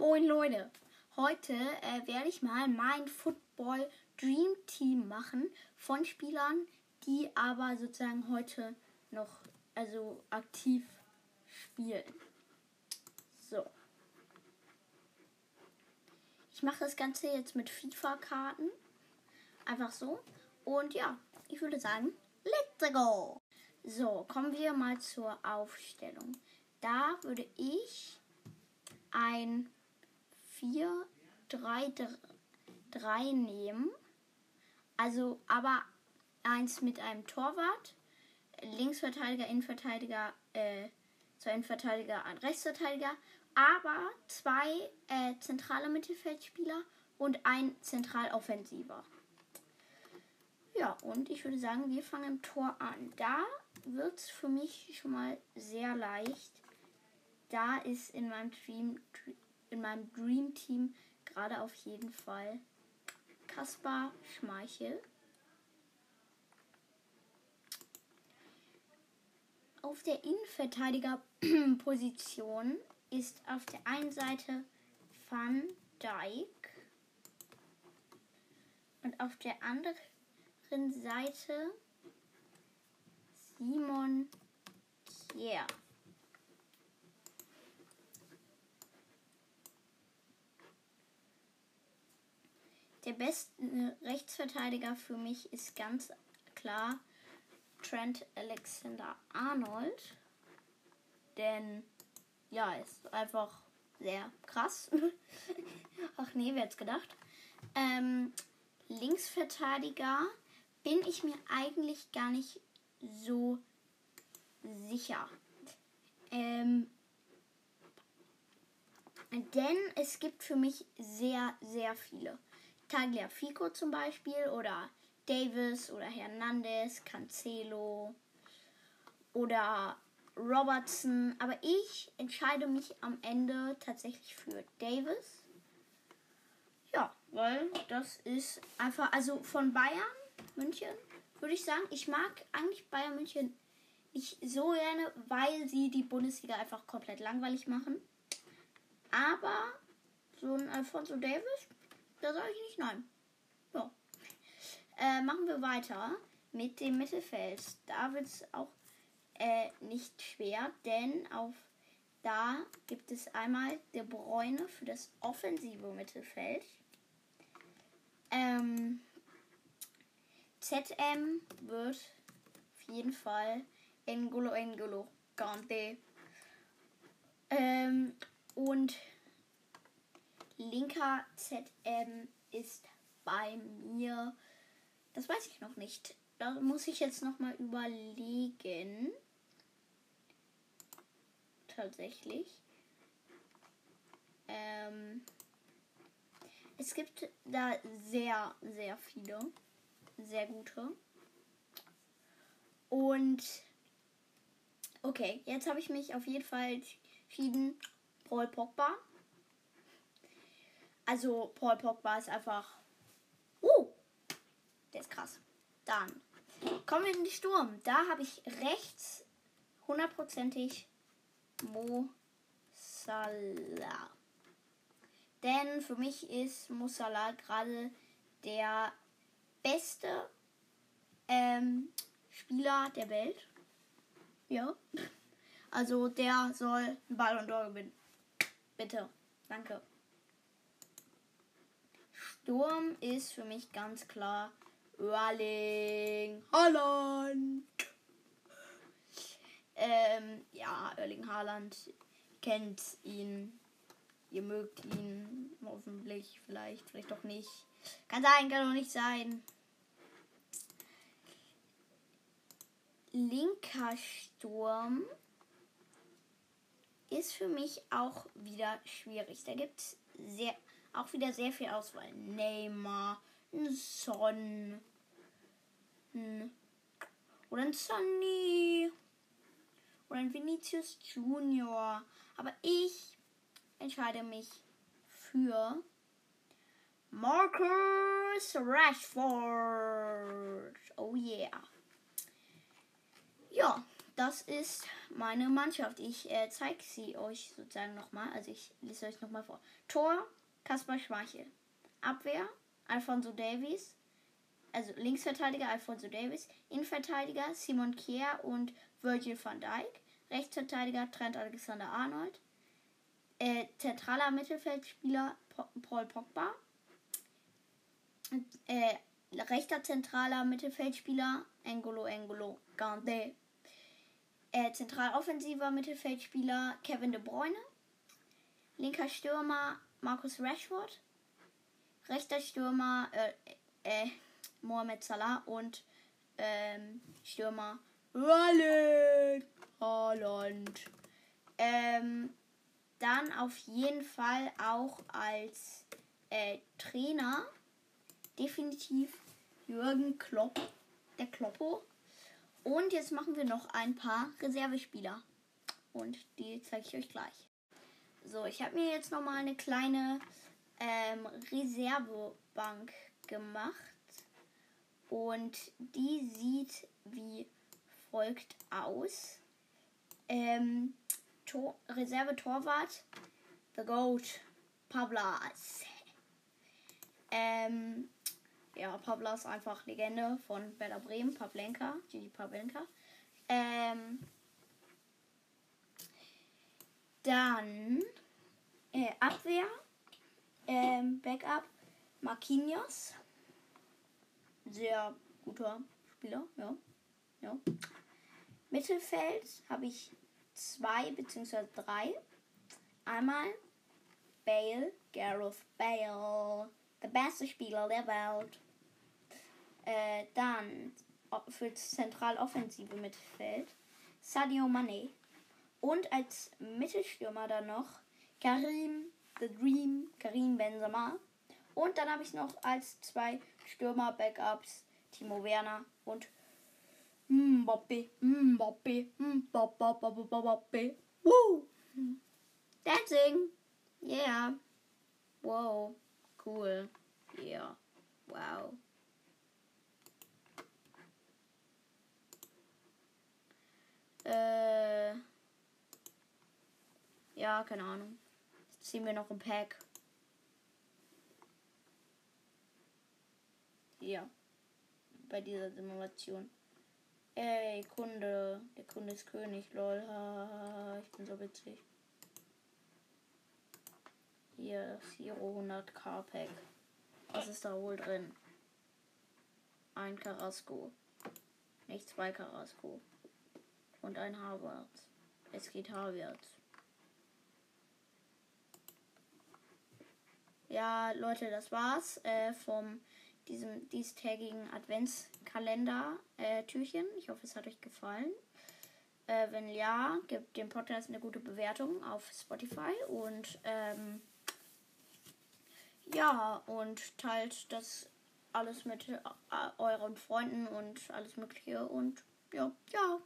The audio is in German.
Moin Leute, heute äh, werde ich mal mein Football Dream Team machen von Spielern, die aber sozusagen heute noch also aktiv spielen. So. Ich mache das Ganze jetzt mit FIFA-Karten. Einfach so. Und ja, ich würde sagen, let's go! So, kommen wir mal zur Aufstellung. Da würde ich ein 4, 3, 3 nehmen. Also, aber eins mit einem Torwart, Linksverteidiger, Innenverteidiger, äh, zwei Innenverteidiger, ein Rechtsverteidiger, aber zwei äh, zentrale Mittelfeldspieler und ein Zentraloffensiver. Ja, und ich würde sagen, wir fangen im Tor an. Da wird es für mich schon mal sehr leicht. Da ist in meinem Dream, in meinem Dream Team gerade auf jeden Fall Kaspar Schmeichel. Auf der Innenverteidigerposition ist auf der einen Seite Van Dijk und auf der anderen Seite Simon Kier. Der beste Rechtsverteidiger für mich ist ganz klar Trent Alexander Arnold. Denn ja, ist einfach sehr krass. Ach nee, wer hätte gedacht? Ähm, Linksverteidiger bin ich mir eigentlich gar nicht so sicher. Ähm, denn es gibt für mich sehr, sehr viele. Tagliafico zum Beispiel oder Davis oder Hernandez, Cancelo oder Robertson. Aber ich entscheide mich am Ende tatsächlich für Davis. Ja, weil das ist einfach, also von Bayern, München, würde ich sagen, ich mag eigentlich Bayern München nicht so gerne, weil sie die Bundesliga einfach komplett langweilig machen. Aber so ein Alfonso Davis, da sage ich nicht nein. Ja. Äh, machen wir weiter mit dem Mittelfeld. Da wird es auch äh, nicht schwer, denn auf da gibt es einmal der Bräune für das offensive Mittelfeld. Ähm, ZM wird auf jeden Fall Engolo Engolo Gante. Ähm, und linker ZM ist bei mir. Das weiß ich noch nicht. Da muss ich jetzt noch mal überlegen. Tatsächlich. Ähm, es gibt da sehr, sehr viele. Sehr gute. Und okay, jetzt habe ich mich auf jeden Fall entschieden. Paul Pogba also Paul Pogba ist einfach. Uh, der ist krass. Dann kommen wir in die Sturm. Da habe ich rechts hundertprozentig Mo Salah. Denn für mich ist Mo Salah gerade der beste ähm, Spieler der Welt. Ja. Also der soll einen Ballon d'Or gewinnen. Bitte. Danke. Sturm ist für mich ganz klar Erling Haaland. Ähm, ja, Erling Haaland kennt ihn. Ihr mögt ihn hoffentlich, vielleicht, vielleicht doch nicht. Kann sein, kann doch nicht sein. Linker Sturm ist für mich auch wieder schwierig. Da gibt es sehr auch wieder sehr viel Auswahl. Neymar, ein Son, ein oder ein Sonny oder ein Vinicius Junior. Aber ich entscheide mich für Marcus Rashford. Oh yeah. Ja, das ist meine Mannschaft. Ich äh, zeige sie euch sozusagen nochmal. Also ich lese euch nochmal vor. Tor, Kaspar Schmeichel. Abwehr, Alfonso Davies. Also Linksverteidiger Alfonso Davies. Innenverteidiger Simon Kier und Virgil van Dijk. Rechtsverteidiger Trent Alexander-Arnold. Äh, zentraler Mittelfeldspieler Paul Pogba. Äh, rechter zentraler Mittelfeldspieler Engolo Engolo Gande. Äh, zentral Mittelfeldspieler Kevin De Bruyne. Linker Stürmer Markus Rashford. Rechter Stürmer äh, äh, Mohamed Salah und ähm, Stürmer Rollen Holland. Ähm, dann auf jeden Fall auch als äh, Trainer definitiv Jürgen Klopp, der Kloppo. Und jetzt machen wir noch ein paar Reservespieler. Und die zeige ich euch gleich. So, ich habe mir jetzt noch mal eine kleine ähm, Reservebank gemacht. Und die sieht wie folgt aus. Ähm, Tor Reserve-Torwart, The Goat, Pablas. Ähm, ja, Pabla ist einfach Legende von Werder Bremen, Pavlenka, Gigi Pavlenka. Ähm, dann äh, Abwehr, ähm, Backup, Marquinhos. Sehr guter Spieler, ja. ja. Mittelfeld habe ich zwei bzw. drei. Einmal Bale, Gareth Bale, der beste Spieler der Welt. Äh, dann für das zentraloffensive Mittelfeld Sadio Mane. Und als Mittelstürmer dann noch Karim The Dream, Karim Benzema. Und dann habe ich noch als zwei Stürmer-Backups Timo Werner und Mbappe, Mbappe, Mbappe, Mbappe. Woo! Dancing! Yeah. Wow. Cool. Yeah. Wow. Äh. Ja, keine Ahnung. Jetzt ziehen wir noch ein Pack. Ja. Bei dieser Simulation. Ey, Kunde. Der Kunde ist König, lol. Ich bin so witzig. Hier, Zero 100 K-Pack. Was ist da wohl drin? Ein Carrasco. Nicht zwei Carrasco. Und ein Harvard. Es geht Harvard. Ja, Leute, das war's äh, vom diesem diestägigen Adventskalender-Türchen. Äh, ich hoffe, es hat euch gefallen. Äh, wenn ja, gebt dem Podcast eine gute Bewertung auf Spotify und ähm, ja, und teilt das alles mit äh, euren Freunden und alles Mögliche und ja, ja.